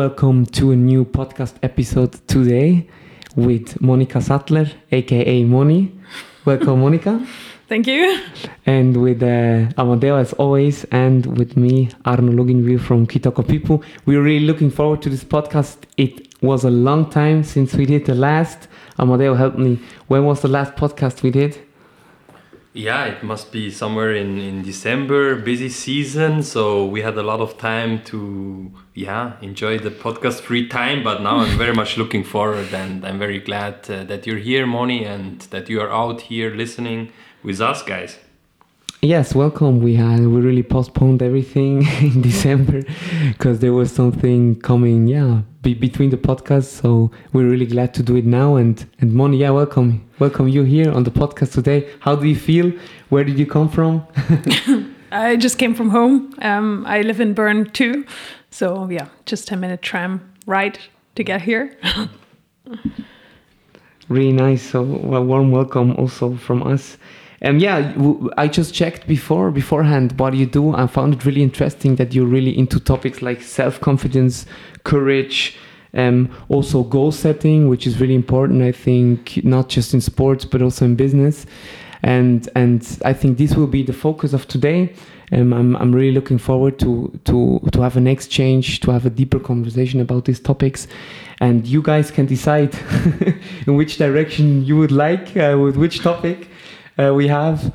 Welcome to a new podcast episode today with Monica Sattler, aka Moni. Welcome, Monica. Thank you. And with uh, Amadeo, as always, and with me, Arno Luginview from Kitoko People. We're really looking forward to this podcast. It was a long time since we did the last. Amadeo, help me. When was the last podcast we did? Yeah, it must be somewhere in, in December, busy season. So we had a lot of time to, yeah, enjoy the podcast free time. But now I'm very much looking forward and I'm very glad uh, that you're here, Moni, and that you are out here listening with us, guys. Yes, welcome. We had we really postponed everything in December because there was something coming, yeah, be between the podcasts. So we're really glad to do it now. And and Moni, yeah, welcome, welcome you here on the podcast today. How do you feel? Where did you come from? I just came from home. Um, I live in Bern too, so yeah, just ten minute tram ride to get here. really nice. So a warm welcome also from us. Um, yeah, I just checked before beforehand what you do. I found it really interesting that you're really into topics like self confidence, courage, um, also goal setting, which is really important. I think not just in sports but also in business, and and I think this will be the focus of today. Um, I'm I'm really looking forward to to to have an exchange, to have a deeper conversation about these topics, and you guys can decide in which direction you would like uh, with which topic uh, we have,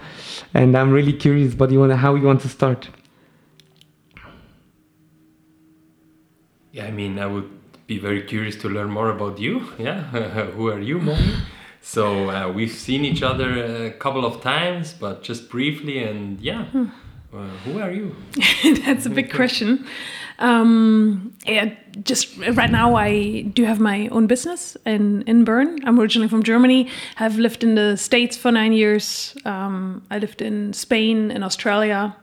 and I'm really curious. But you want how you want to start? Yeah, I mean, I would be very curious to learn more about you. Yeah, who are you, Moni? So uh, we've seen each other a couple of times, but just briefly. And yeah, hmm. Uh, who are you? That's a big question. Um, yeah, just right now I do have my own business in in Bern. I'm originally from Germany. Have lived in the States for nine years. Um, I lived in Spain, in Australia,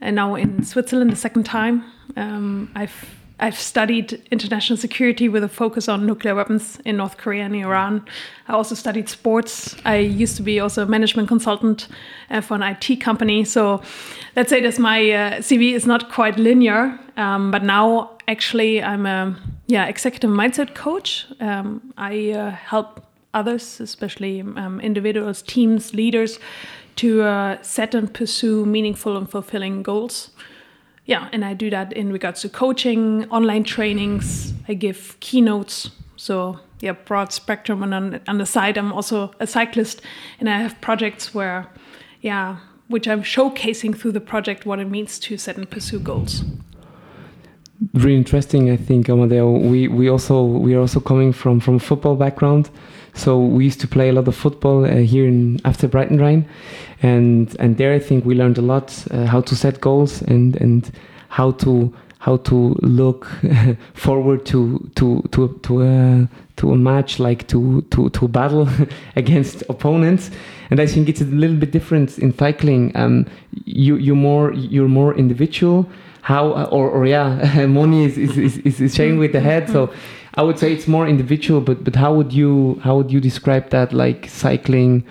and now in Switzerland the second time. Um, I've I've studied international security with a focus on nuclear weapons in North Korea and Iran. I also studied sports. I used to be also a management consultant uh, for an IT company. So let's say that my uh, CV is not quite linear, um, but now actually I'm a yeah executive mindset coach. Um, I uh, help others, especially um, individuals, teams, leaders, to uh, set and pursue meaningful and fulfilling goals yeah, and I do that in regards to coaching, online trainings. I give keynotes. So yeah, broad spectrum. And on, on the side, I'm also a cyclist, and I have projects where, yeah, which I'm showcasing through the project what it means to set and pursue goals. Really interesting, I think, Amadeo. We we also we are also coming from from football background, so we used to play a lot of football uh, here in after Breitenrain, and and there I think we learned a lot uh, how to set goals and and how to how to look forward to to to to a to a match like to to to battle against opponents. And I think it's a little bit different in cycling. Um you you more you're more individual. How or, or yeah Moni is is, is, is shaking with the head. So I would say it's more individual but but how would you how would you describe that like cycling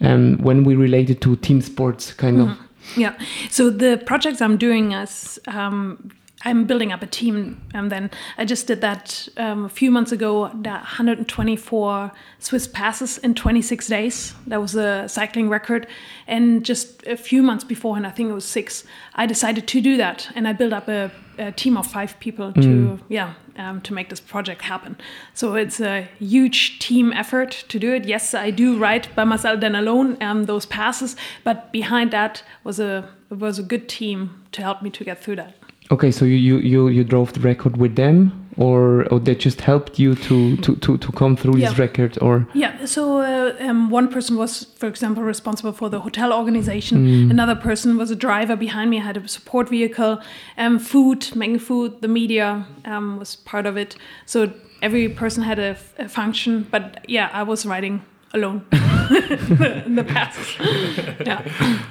um, when we relate it to team sports kind of. Mm-hmm. Yeah. So the projects I'm doing as um, I'm building up a team, and then I just did that um, a few months ago. That 124 Swiss passes in 26 days. That was a cycling record. And just a few months before, and I think it was six, I decided to do that, and I built up a, a team of five people to mm. yeah um, to make this project happen. So it's a huge team effort to do it. Yes, I do ride by myself then alone um, those passes, but behind that was a was a good team to help me to get through that. Okay, so you you you, you drove the record with them or, or they just helped you to, to, to, to come through yeah. this record or? Yeah so uh, um, one person was for example responsible for the hotel organization. Mm. another person was a driver behind me I had a support vehicle. Um, food making food the media um, was part of it. So every person had a, a function but yeah i was riding alone in the past. Yeah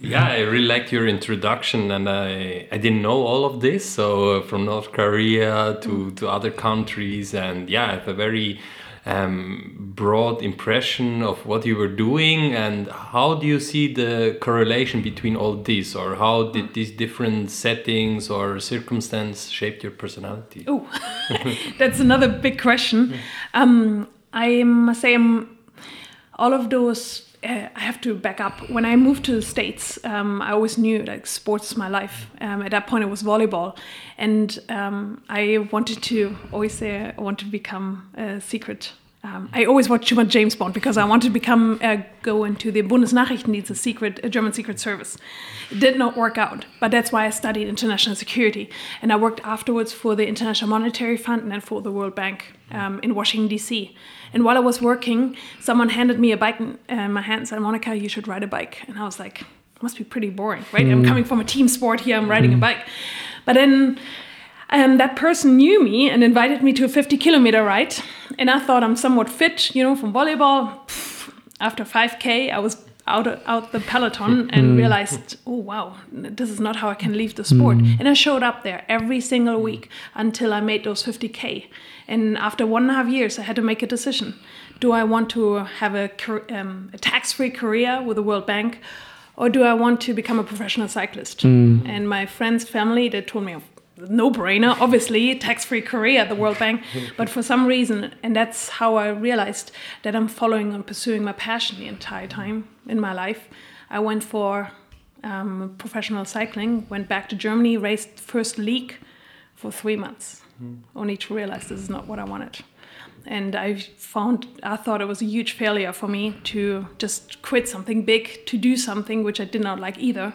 yeah, I really liked your introduction, and I I didn't know all of this. So uh, from North Korea to to other countries, and yeah, I have a very um, broad impression of what you were doing and how do you see the correlation between all this, or how did these different settings or circumstances shape your personality? Oh that's another big question. Um, i must say I'm, all of those uh, I have to back up. When I moved to the States, um, I always knew like sports is my life. Um, at that point, it was volleyball. And um, I wanted to always say I want to become a secret. Um, I always watched too much James Bond because I wanted to become uh, go into the Bundesnachrichtendienst, a secret, a German secret service. It did not work out, but that's why I studied international security, and I worked afterwards for the International Monetary Fund and then for the World Bank um, in Washington D.C. And while I was working, someone handed me a bike in uh, my hand and said, "Monica, you should ride a bike." And I was like, "Must be pretty boring, right? Mm. I'm coming from a team sport here. I'm riding mm. a bike." But then um, that person knew me and invited me to a 50 kilometer ride. And I thought I'm somewhat fit, you know, from volleyball. Pfft, after 5K, I was out out the peloton and mm. realized, oh wow, this is not how I can leave the sport. Mm. And I showed up there every single week until I made those 50k. And after one and a half years, I had to make a decision: Do I want to have a, um, a tax-free career with the World Bank, or do I want to become a professional cyclist? Mm. And my friends, family, they told me, no brainer, obviously, tax free career at the World Bank. but for some reason, and that's how I realized that I'm following and pursuing my passion the entire time in my life. I went for um, professional cycling, went back to Germany, raced first league for three months, mm. only to realize this is not what I wanted. And I found, I thought it was a huge failure for me to just quit something big to do something which I did not like either.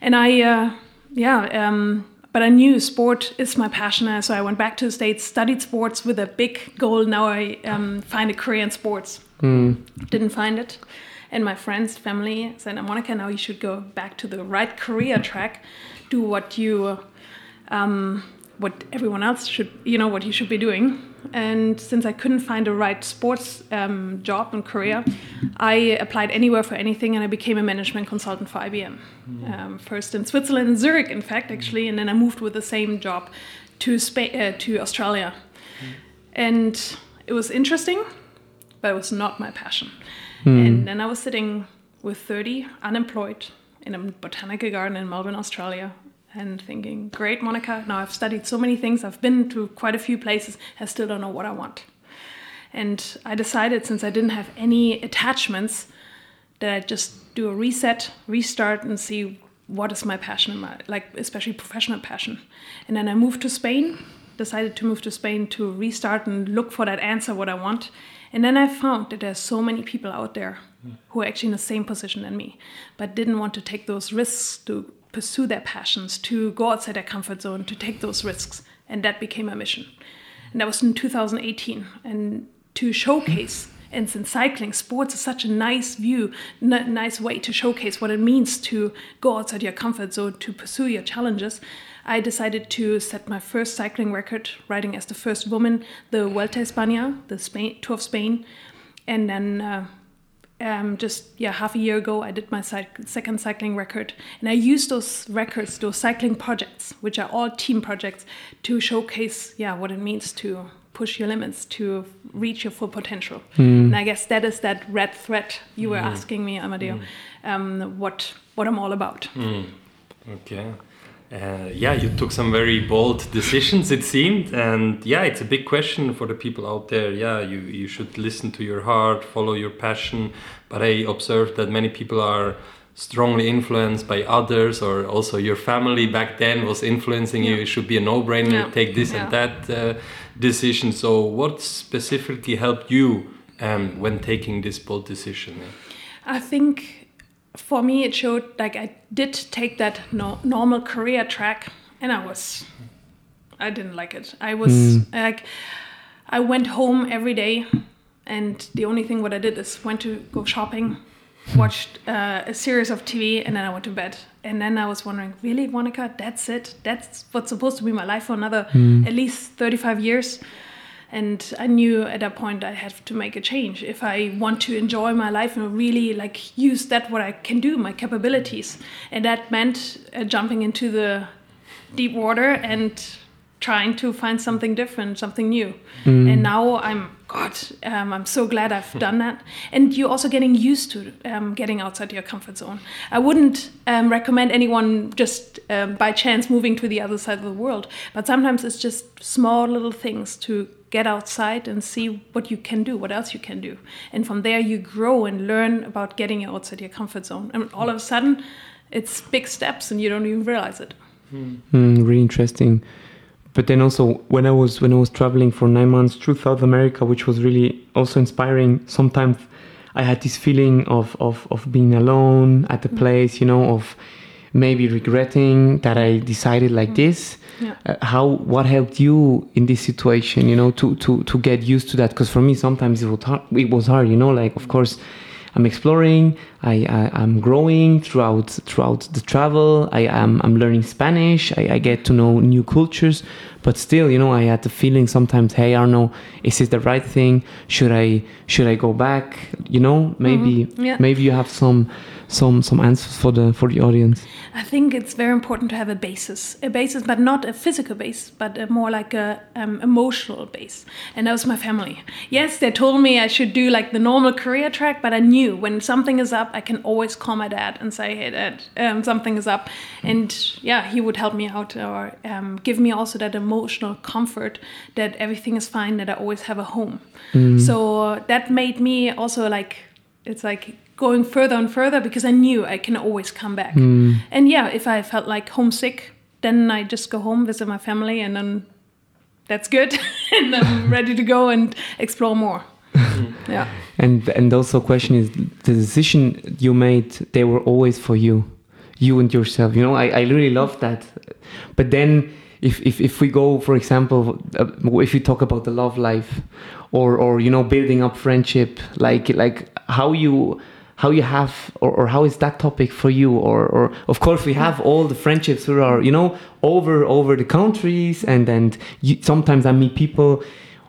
And I, uh, yeah, um, but I knew sport is my passion, so I went back to the States, studied sports with a big goal. Now I um, find a career in sports. Mm. Didn't find it. And my friends, family said, Monica, now you should go back to the right career track, do what you, um, what everyone else should, you know, what you should be doing. And since I couldn't find the right sports um, job and career, I applied anywhere for anything and I became a management consultant for IBM. Mm. Um, first in Switzerland, in Zurich, in fact, actually, and then I moved with the same job to, Spain, uh, to Australia. Mm. And it was interesting, but it was not my passion. Mm. And then I was sitting with 30, unemployed, in a botanical garden in Melbourne, Australia, and thinking, great, Monica, now I've studied so many things, I've been to quite a few places, I still don't know what I want. And I decided, since I didn't have any attachments, that I'd just do a reset, restart, and see what is my passion, in my, like especially professional passion. And then I moved to Spain, decided to move to Spain to restart and look for that answer, what I want. And then I found that there's so many people out there hmm. who are actually in the same position than me, but didn't want to take those risks to pursue their passions, to go outside their comfort zone, to take those risks. And that became my mission. And that was in 2018. And to showcase, and since cycling, sports is such a nice view, n- nice way to showcase what it means to go outside your comfort zone, to pursue your challenges, I decided to set my first cycling record, riding as the first woman the Vuelta a España, the Spain, Tour of Spain. And then uh, um, just yeah half a year ago i did my second cycling record and i used those records those cycling projects which are all team projects to showcase yeah what it means to push your limits to reach your full potential mm. and i guess that is that red thread you were mm. asking me amadeo mm. um, what what i'm all about hmm. okay uh, yeah, you took some very bold decisions, it seemed, and yeah, it's a big question for the people out there. Yeah, you you should listen to your heart, follow your passion. But I observed that many people are strongly influenced by others, or also your family back then was influencing yeah. you. It should be a no-brainer. Yeah. Take this yeah. and that uh, decision. So, what specifically helped you um, when taking this bold decision? I think for me it showed like i did take that no, normal career track and i was i didn't like it. I was mm. like i went home every day and the only thing what i did is went to go shopping watched uh, a series of tv and then i went to bed. And then i was wondering really monica? That's it? That's what's supposed to be my life for another mm. at least 35 years and i knew at that point i had to make a change. If i want to enjoy my life and really like use that what i can do my capabilities. And that meant uh, jumping into the deep water and trying to find something different, something new. And now I'm, God, um, I'm so glad I've done that. And you're also getting used to um, getting outside your comfort zone. I wouldn't um, recommend anyone just um, by chance moving to the other side of the world, but sometimes it's just small little things to get outside and see what you can do, what else you can do. And from there, you grow and learn about getting outside your comfort zone. And all of a sudden, it's big steps and you don't even realize it. Mm, really interesting. But then also when I was when I was traveling for nine months through South America, which was really also inspiring. Sometimes I had this feeling of of, of being alone at the place, you know, of maybe regretting that I decided like this. Yeah. Uh, how what helped you in this situation, you know, to to to get used to that? Because for me, sometimes it was hard. It was hard, you know. Like of course. I'm exploring. I, I I'm growing throughout throughout the travel. I am I'm learning Spanish. I, I get to know new cultures, but still, you know, I had the feeling sometimes, hey Arno, is this the right thing? Should I should I go back? You know, maybe Yeah. maybe you have some some some answers for the for the audience. I think it's very important to have a basis, a basis, but not a physical base, but a more like a um, emotional base. And that was my family. Yes, they told me I should do like the normal career track, but I knew when something is up, I can always call my dad and say, "Hey, dad, um, something is up," and yeah, he would help me out or um, give me also that emotional comfort that everything is fine, that I always have a home. So that made me also like it's like going further and further because I knew I can always come back. And yeah, if I felt like homesick, then I just go home, visit my family, and then that's good. and I'm ready to go and explore more. yeah. And and also question is the decision you made they were always for you, you and yourself. You know, I, I really love that. But then if, if if we go for example uh, if you talk about the love life or or you know building up friendship like like how you how you have or, or how is that topic for you or or of course we have all the friendships who are you know over over the countries and and you, sometimes i meet people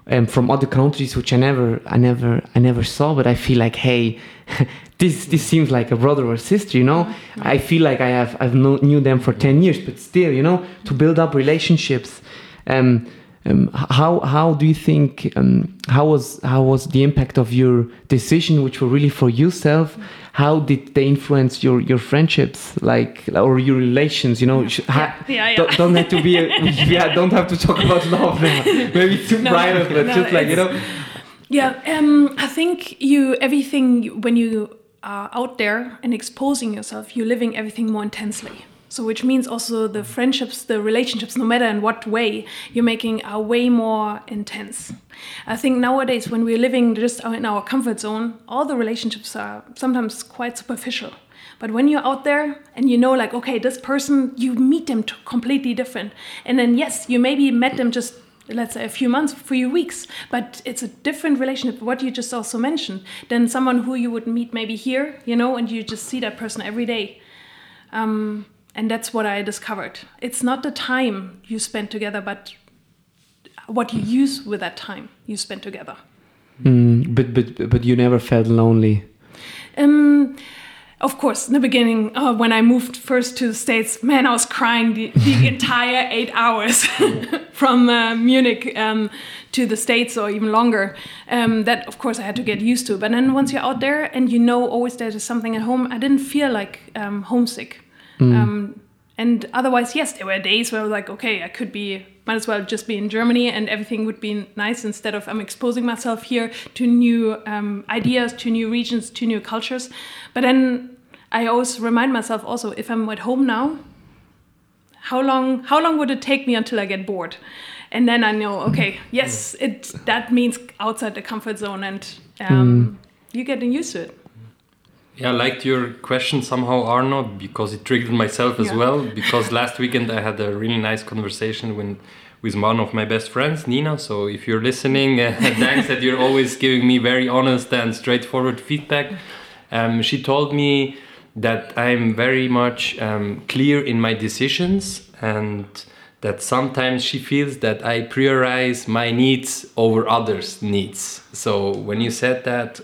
um, from other countries which I never, I never, I never saw. But I feel like, hey, this this seems like a brother or sister. You know, I feel like I have I've know, knew them for ten years, but still, you know, to build up relationships. Um, um, how how do you think um, how was how was the impact of your decision, which were really for yourself? How did they influence your your friendships, like or your relations? You know, ha- Yeah, yeah. Don't, don't have to be. A, yeah, don't have to talk about love now. Maybe it's too No, private, but no, just like you know. Yeah, um, I think you everything when you are out there and exposing yourself, you're living everything more intensely. So, which means also the friendships, the relationships, no matter in what way, you're making are way more intense. I think nowadays, when we're living just in our comfort zone, all the relationships are sometimes quite superficial. But when you're out there and you know, like, okay, this person, you meet them completely different. And then, yes, you maybe met them just, let's say, a few months, a few weeks, but it's a different relationship, what you just also mentioned, than someone who you would meet maybe here, you know, and you just see that person every day. Um, and that's what I discovered. It's not the time you spend together, but what you use with that time you spend together. Mm, but but but you never felt lonely. Um, of course, in the beginning, uh, when I moved first to the States, man, I was crying the, the entire eight hours from uh, Munich um, to the States or even longer. Um, that, of course, I had to get used to. But then once you're out there and you know always there's something at home, I didn't feel like um, homesick. Um, and otherwise, yes, there were days where I was like, okay, I could be, might as well just be in Germany and everything would be nice instead of I'm exposing myself here to new um, ideas, to new regions, to new cultures. But then I always remind myself also, if I'm at home now, how long how long would it take me until I get bored? And then I know, okay, yes, it that means outside the comfort zone, and um, you're getting used to it. Yeah, I liked your question somehow, Arno, because it triggered myself as Yeah. well. Because last weekend I had a really nice conversation with, with one of my best friends, Nina. So if you're listening, uh, thanks that you're always giving me very honest and straightforward feedback. Um, she told me that I'm very much um, clear in my decisions and that sometimes she feels that I prioritize my needs over others' needs. So when you said that,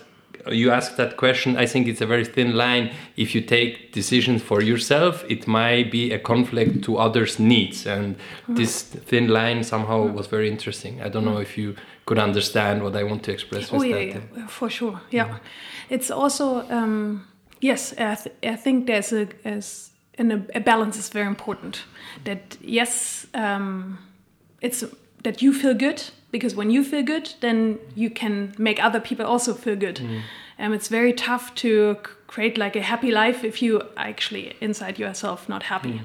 you asked that question. I think it's a very thin line. If you take decisions for yourself, it might be a conflict to others' needs, and this thin line somehow was very interesting. I don't know if you could understand what I want to express. Oh yeah, yeah, for sure. Yeah, yeah. it's also um, yes. I, th I, think there's a as a, a balance is very important. That yes, um, it's that you feel good because when you feel good then you can make other people also feel good mm. and it's very tough to create like a happy life if you actually inside yourself not happy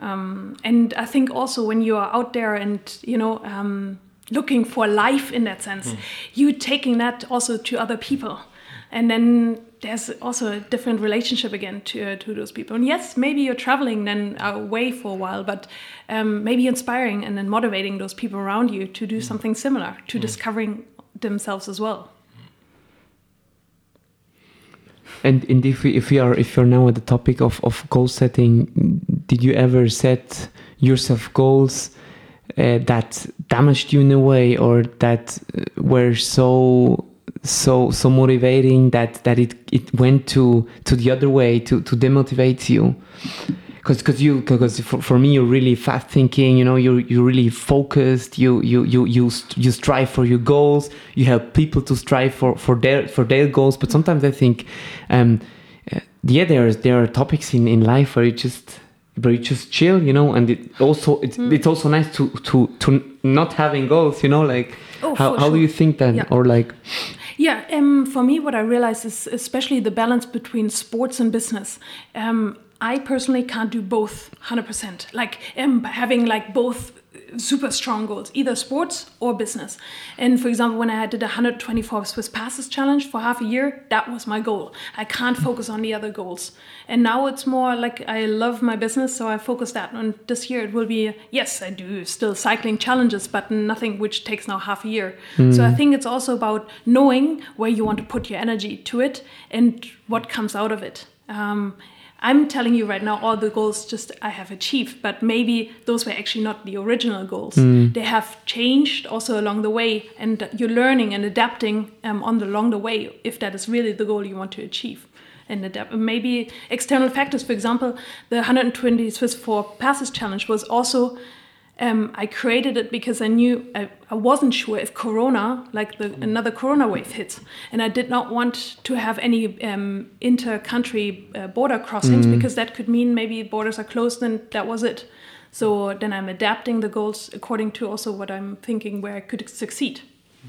mm. um, and i think also when you are out there and you know um, looking for life in that sense mm. you taking that also to other people and then there's also a different relationship again to, uh, to those people. And yes, maybe you're traveling then away for a while, but um, maybe inspiring and then motivating those people around you to do mm. something similar, to mm. discovering themselves as well. And, and if we if we are if you're now at the topic of, of goal setting, did you ever set yourself goals uh, that damaged you in a way or that uh, were so so so motivating that that it it went to to the other way to to demotivate you because because you because for, for me you're really fast thinking you know you're you're really focused you you you you you strive for your goals you help people to strive for for their for their goals but sometimes i think um uh, yeah there's there are topics in in life where you just where you just chill you know and it also it's, mm. it's also nice to to to not having goals you know like oh, how, how sure. do you think that yeah. or like yeah, um, for me, what I realize is especially the balance between sports and business. Um, I personally can't do both 100%. Like um, having like both super strong goals, either sports or business. And for example, when I did a 124 Swiss passes challenge for half a year, that was my goal. I can't focus on the other goals. And now it's more like I love my business, so I focus that. And this year it will be yes, I do still cycling challenges, but nothing which takes now half a year. Mm. So I think it's also about knowing where you want to put your energy to it and what comes out of it. Um, I'm telling you right now all the goals just I have achieved, but maybe those were actually not the original goals. Mm. They have changed also along the way, and you're learning and adapting um, on the along the way if that is really the goal you want to achieve. And adapt. maybe external factors, for example, the 120 Swiss 4 passes challenge was also um, I created it because I knew I, I wasn't sure if Corona, like the, another Corona wave, hit, and I did not want to have any um, inter-country uh, border crossings mm. because that could mean maybe borders are closed and that was it. So then I'm adapting the goals according to also what I'm thinking where I could succeed.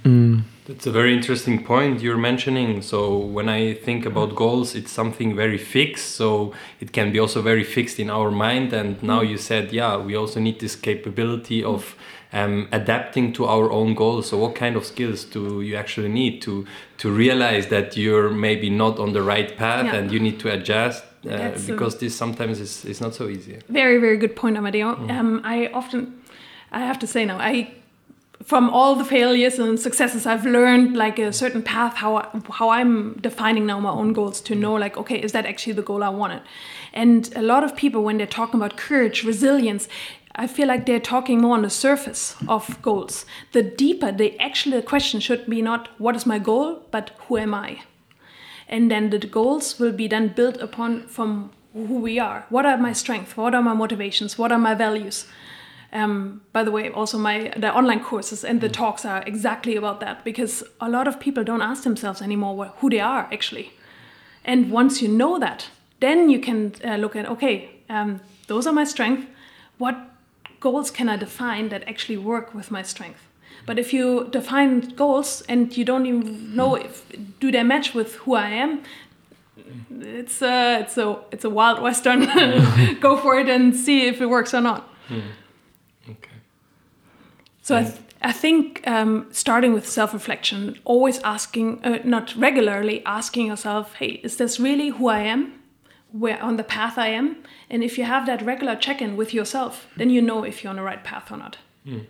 Mm. That's a very interesting point you're mentioning. So when I think about goals, it's something very fixed. So it can be also very fixed in our mind. And now you said, yeah, we also need this capability of um, adapting to our own goals. So what kind of skills do you actually need to to realize that you're maybe not on the right path yeah. and you need to adjust? Uh, because this sometimes is, is not so easy. Very, very good point, Amadeo. Mm. Um, I often, I have to say now, I from all the failures and successes i've learned like a certain path how how i'm defining now my own goals to know like okay is that actually the goal i wanted and a lot of people when they're talking about courage resilience I feel like they're talking more on the surface of goals. The deeper, the actually the question should be not what is my goal, but who am I? And then the goals will be then built upon from who we are. What are my strengths? What are my motivations? What are my values? Um, by the way, also my the online courses and the mm. talks are exactly about that because a lot of people don't ask themselves anymore who they are actually. And once you know that, then you can uh, look at okay, um, those are my strengths. What goals can I define that actually work with my strength? But if you define goals and you don't even know if do they match with who I am, it's a it's a it's a wild western. Go for it and see if it works or not. Mm. So I, th I think um, starting with self reflection, always asking, uh, not regularly asking yourself, hey, is this really who I am? Where on the path I am? And if you have that regular check in with yourself, then you know if you're on the right path or not. Mm.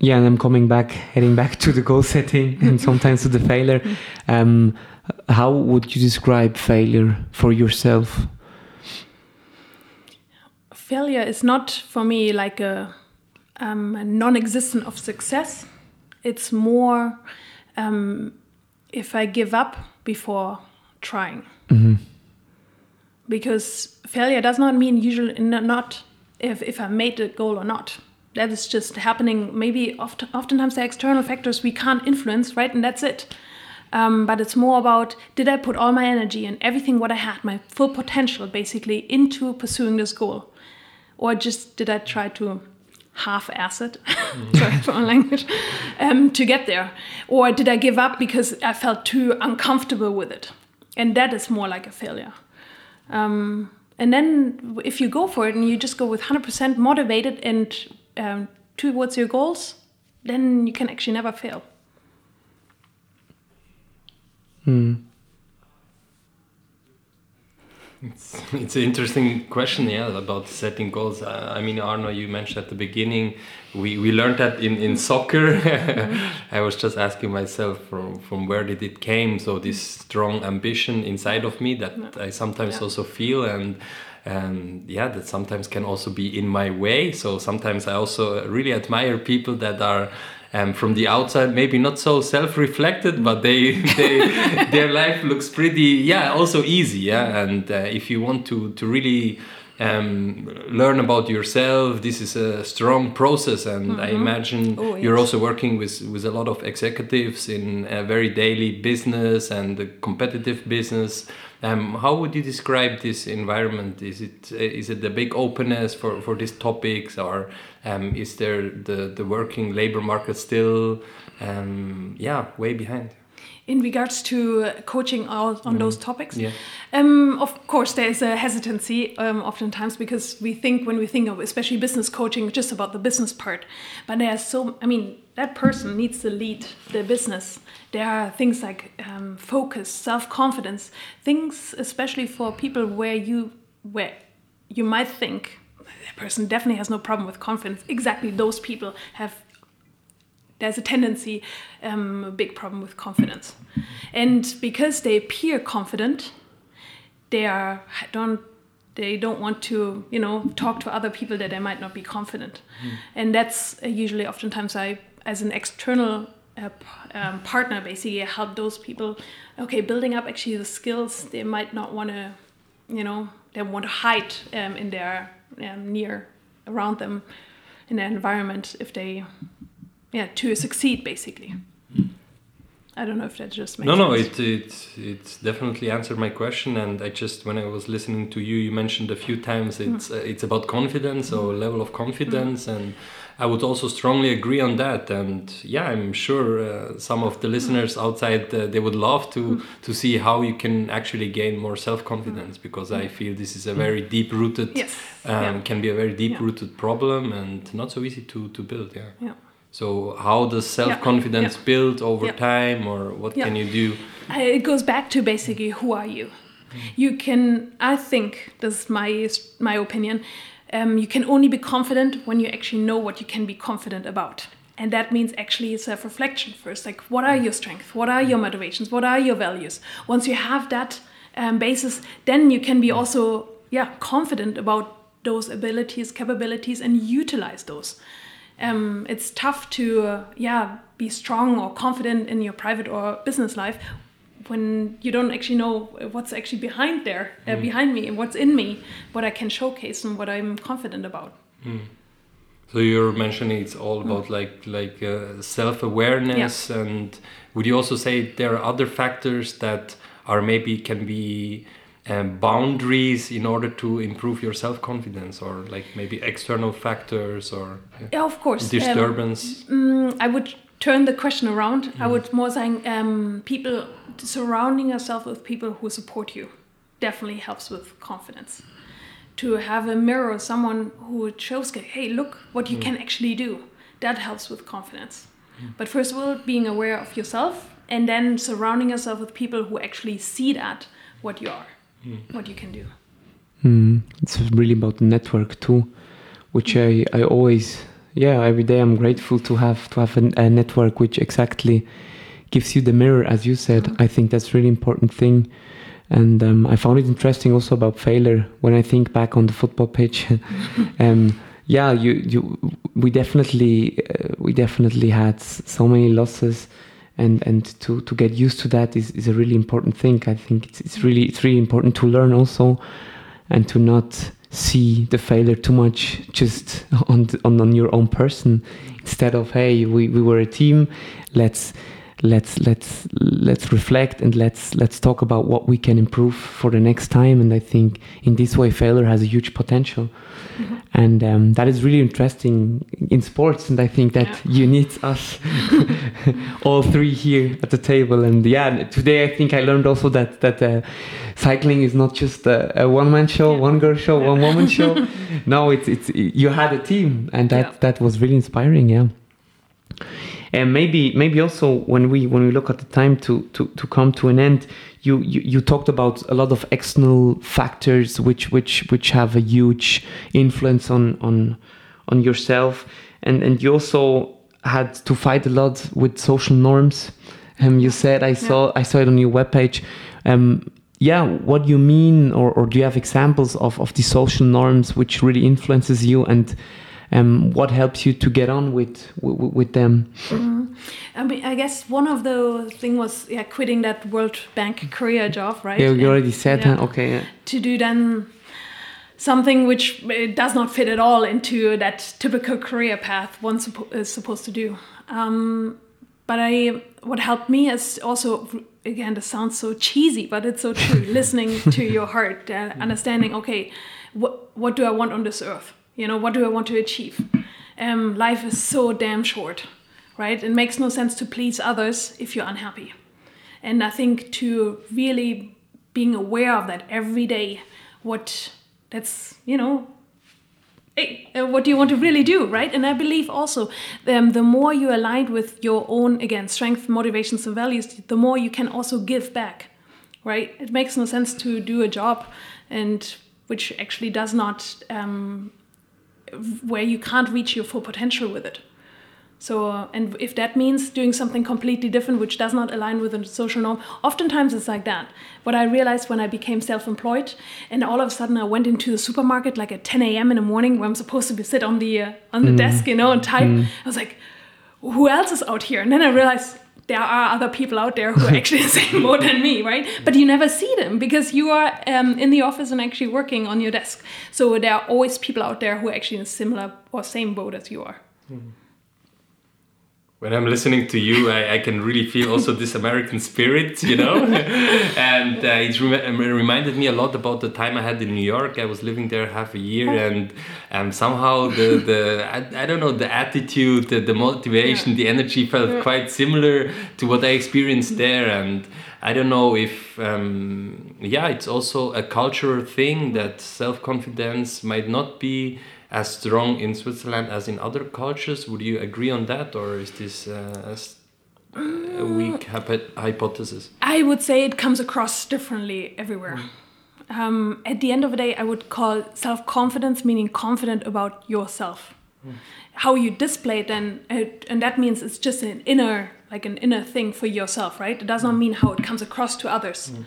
Yeah, and I'm coming back, heading back to the goal setting and sometimes to the failure. Um, how would you describe failure for yourself? Failure is not for me like a um, non-existent of success. It's more um, if I give up before trying. Mhm. Because failure does not mean usually not if, if I made the goal or not. That is just happening. Maybe oft, oftentimes there are external factors we can't influence, right? And that's it. Um, but it's more about did I put all my energy and everything what I had, my full potential basically, into pursuing this goal? Or just did I try to half ass it, sorry for my language, um, to get there? Or did I give up because I felt too uncomfortable with it? And that is more like a failure. Um, and then if you go for it and you just go with 100% motivated and um, towards your goals, then you can actually never fail. Hmm. It's, it's an interesting question, yeah, about setting goals. Uh, I mean, Arno, you mentioned at the beginning, we, we learned that in, in soccer. I was just asking myself from, from where did it came? So this strong ambition inside of me that I sometimes Yeah. also feel and and yeah, that sometimes can also be in my way. So sometimes I also really admire people that are um, from the outside maybe not so self-reflected but they, they their life looks pretty yeah also easy yeah. And uh, if you want to to really um, learn about yourself this is a strong process and i imagine Oh, you're also working with with a lot of executives in a very daily business and a competitive business um, how would you describe this environment? Is it uh, it the big openness for, for these topics, or um, is there the, the working labor market still, um, yeah, way behind? In regards to uh, coaching on, on those topics, Yeah. Um, of course, there is a hesitancy um, oftentimes because we think when we think of especially business coaching just about the business part, but there are so I mean that person needs to lead the business. There are things like um, focus, self confidence, things especially for people where you where you might think that person definitely has no problem with confidence. Exactly, those people have there's a tendency, um, a big problem with confidence. And because they appear confident, they are don't they don't want to you know talk to other people that they might not be confident, and that's uh, usually oftentimes I as an external uh, p- um, partner basically help those people. Okay, building up actually the skills they might not want to, you know, they want to hide um, in their um, near around them in their environment if they yeah to succeed basically i don't know if that just makes No, no, sense. it, it it definitely answered my question, and I just when I was listening to you, you mentioned a few times it's uh, it's about confidence or level of confidence, and I would also strongly agree on that. And yeah, I'm sure uh, some of the listeners outside uh, they would love to to see how you can actually gain more self confidence because I feel this is a very deep rooted yes um, yeah. can be a very deep Yeah. rooted problem and not so easy to to build. Yeah. yeah So how does self confidence yeah. build over Yeah. time, or what Yeah. can you do? It goes back to basically who are you you can i think this is my my opinion um, you can only be confident when you actually know what you can be confident about and that means actually self-reflection first like what are your strengths what are your motivations what are your values once you have that um, basis then you can be also yeah confident about those abilities capabilities and utilize those um, it's tough to uh, yeah be strong or confident in your private or business life when you don't actually know what's actually behind there uh, behind me and what's in me what i can showcase and what i'm confident about. So you're mentioning it's all about like like uh, self awareness, and would you also say there are other factors that are maybe can be um, boundaries in order to improve your self confidence, or like maybe external factors or yeah, yeah of course Um, disturbance? Mm, I would turn the question around. I would more saying um, people surrounding yourself with people who support you definitely helps with confidence. To have a mirror, someone who shows, hey, look what you can actually do, that helps with confidence. But first of all, being aware of yourself and then surrounding yourself with people who actually see that, what you are, what you can do. Mm, it's really about the network too, which I, I always yeah every day I'm grateful to have to have a, a network which exactly gives you the mirror as you said. I think that's really important thing, and um, I found it interesting also about failure when I think back on the football pitch. um, yeah, you you we definitely uh, we definitely had so many losses and and to to get used to that is, is a really important thing. I think it's, it's really it's really important to learn also and to not see the failure too much just on on, on your own person. Instead of hey we, we were a team let's let's let's let's reflect and let's let's talk about what we can improve for the next time. And i think in this way failure has a huge potential. Mm-hmm. and um, that is really interesting in sports. And i think that yeah. you need us all three here at the table. And yeah today i think i learned also that that uh, cycling is not just a, a one-man show yeah. one girl show yeah. one woman show. No it's it's you had a team. And that that was really inspiring. Yeah and maybe maybe also when we when we look at the time to to, to come to an end you, you you talked about a lot of external factors which which which have a huge influence on on on yourself. And and you also had to fight a lot with social norms. Um you said i saw yeah. i saw it on your webpage. Um yeah what do you mean or, or do you have examples of of the social norms which really influences you and um, what helps you to get on with with, with them? Mm. I mean, I guess one of the thing was yeah, quitting that World Bank career job, right? Yeah, you already said yeah, huh? Okay. Yeah. To do then something which uh, does not fit at all into that typical career path one is supposed to do. Um, but I, what helped me is also again, this sounds so cheesy, but it's so true. listening to your heart, uh, understanding, okay, what what do I want on this earth? You know, what do I want to achieve? Um, life is so damn short, right? It makes no sense to please others if you're unhappy. And I think to really being aware of that every day, what that's, you know, hey, uh, what do you want to really do, right? And I believe also um, the more you align with your own, again, strength, motivations, and values, the more you can also give back, right? It makes no sense to do a job and which actually does not um, where you can't reach your full potential with it. So, uh, and if that means doing something completely different, which does not align with the social norm, oftentimes it's like that. What I realized when I became self employed, and all of a sudden I went into the supermarket like at 10 a.m. in the morning where I'm supposed to be sit on the, uh, on the mm. desk, you know, and type. Mm. I was like, who else is out here? And then I realized there are other people out there who are actually the same boat than me, right? But you never see them because you are um, in the office and actually working on your desk. So there are always people out there who are actually in a similar or same boat as you are. Mm when I'm listening to you, I, I, can really feel also this American spirit, you know. and uh, it rem reminded me a lot about the time I had in New York. I was living there half a year, and and somehow the the I, I don't know the attitude, the, the motivation, yeah. the energy felt yeah. quite similar to what I experienced there. And I don't know if um, yeah, it's also a cultural thing that self confidence might not be as strong in Switzerland as in other cultures. Would you agree on that, or is this uh, a weak hypothesis? I would say it comes across differently everywhere. Mm. Um, at the end of the day, I would call self confidence meaning confident about yourself. Mm. How you display it, then, it, and that means it's just an inner, like an inner thing for yourself, right? It does not mm. mean how it comes across to others. Mm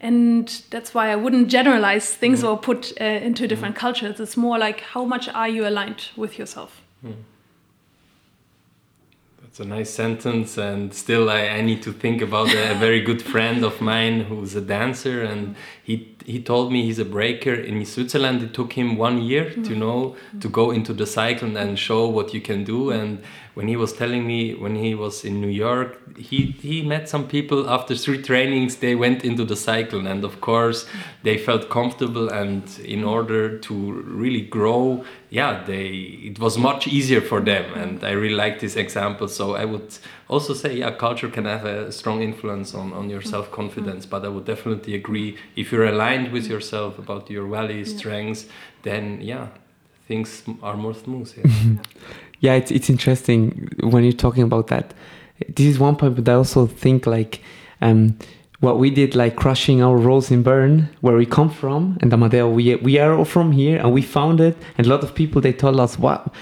and that's why I wouldn't generalize things mm. or put uh, into different mm. cultures. It's more like how much are you aligned with yourself. Mm. That's a nice sentence, and still I, I need to think about a, a very good friend of mine who's a dancer, and he he told me he's a breaker in Switzerland. It took him one year to mm. know to go into the cycle and show what you can do and when he was telling me when he was in New York, he he met some people after three trainings. They went into the cycle, and of course, they felt comfortable. And in order to really grow, yeah, they it was much easier for them. And I really like this example. So I would also say, yeah, culture can have a strong influence on on your self confidence. Mm-hmm. But I would definitely agree if you're aligned with yourself about your values, strengths, then yeah, things are more smooth. Yeah. yeah, it's it's interesting when you're talking about that. This is one point, but I also think like um, what we did, like crushing our roles in Bern, where we come from, and Amadeo, we we are all from here, and we found it. And a lot of people they told us, "What?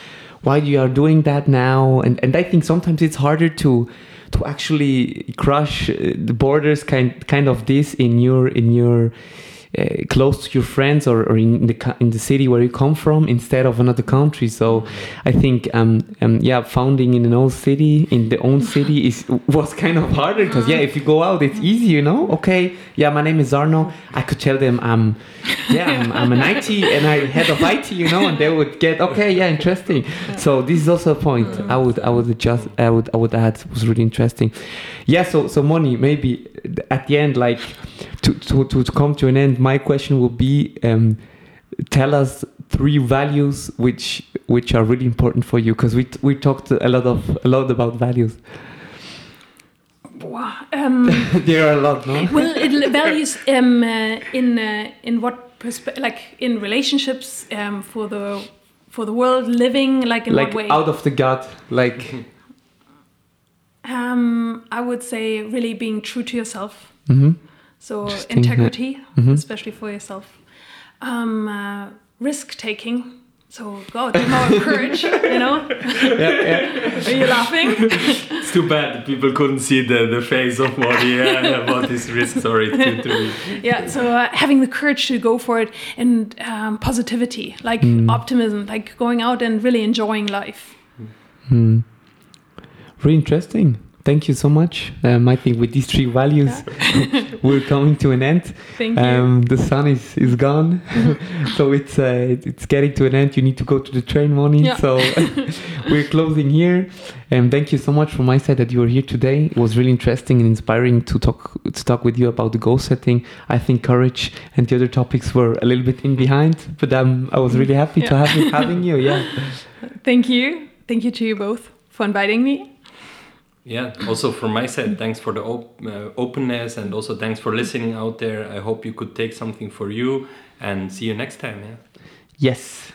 Why you are doing that now?" And and I think sometimes it's harder to to actually crush uh, the borders kind kind of this in your in your uh, close to your friends or, or in the in the city where you come from instead of another country. So I think um, um yeah, founding in an old city in the own city is was kind of harder because yeah, if you go out, it's easy, you know. Okay, yeah, my name is Arno. I could tell them I'm yeah, I'm, I'm an IT and I head of IT, you know, and they would get okay, yeah, interesting. So this is also a point I would I would adjust I would I would add was really interesting. Yeah, so so Moni maybe at the end like to to, to come to an end. My question will be. Um, tell us three values which which are really important for you because we we talked a lot of a lot about values Um, there are a lot no well, it values um, uh, in uh, in what perspe- like in relationships um, for the for the world living like in like what way? out of the gut like um, I would say really being true to yourself. hmm So Interesting, yeah. integrity, Mhm. especially for yourself. Um, uh, risk taking. So go, do more courage. You know? yeah, yeah. Are you laughing? It's too bad people couldn't see the, the face of Moni yeah, about his risk. Sorry, to, to yeah. So uh, having the courage to go for it and um, positivity, like optimism, like going out and really enjoying life. Hmm. Really interesting. Thank you so much. Um, I think with these three values, we're coming to an end. Thank you. Um, the sun is, is gone, so it's uh, it's getting to an end. You need to go to the train money. Yeah. So we're closing here. And thank you so much from my side that you were here today. It was really interesting and inspiring to talk to talk with you about the goal setting. I think courage and the other topics were a little bit in behind, but um, I was really happy to Yeah. have having you. Yeah. Thank you. Thank you to you both for inviting me. Yeah, also from my side, thanks for the op- uh, openness and also thanks for listening out there. I hope you could take something for you and see you next time. Yeah. Yes.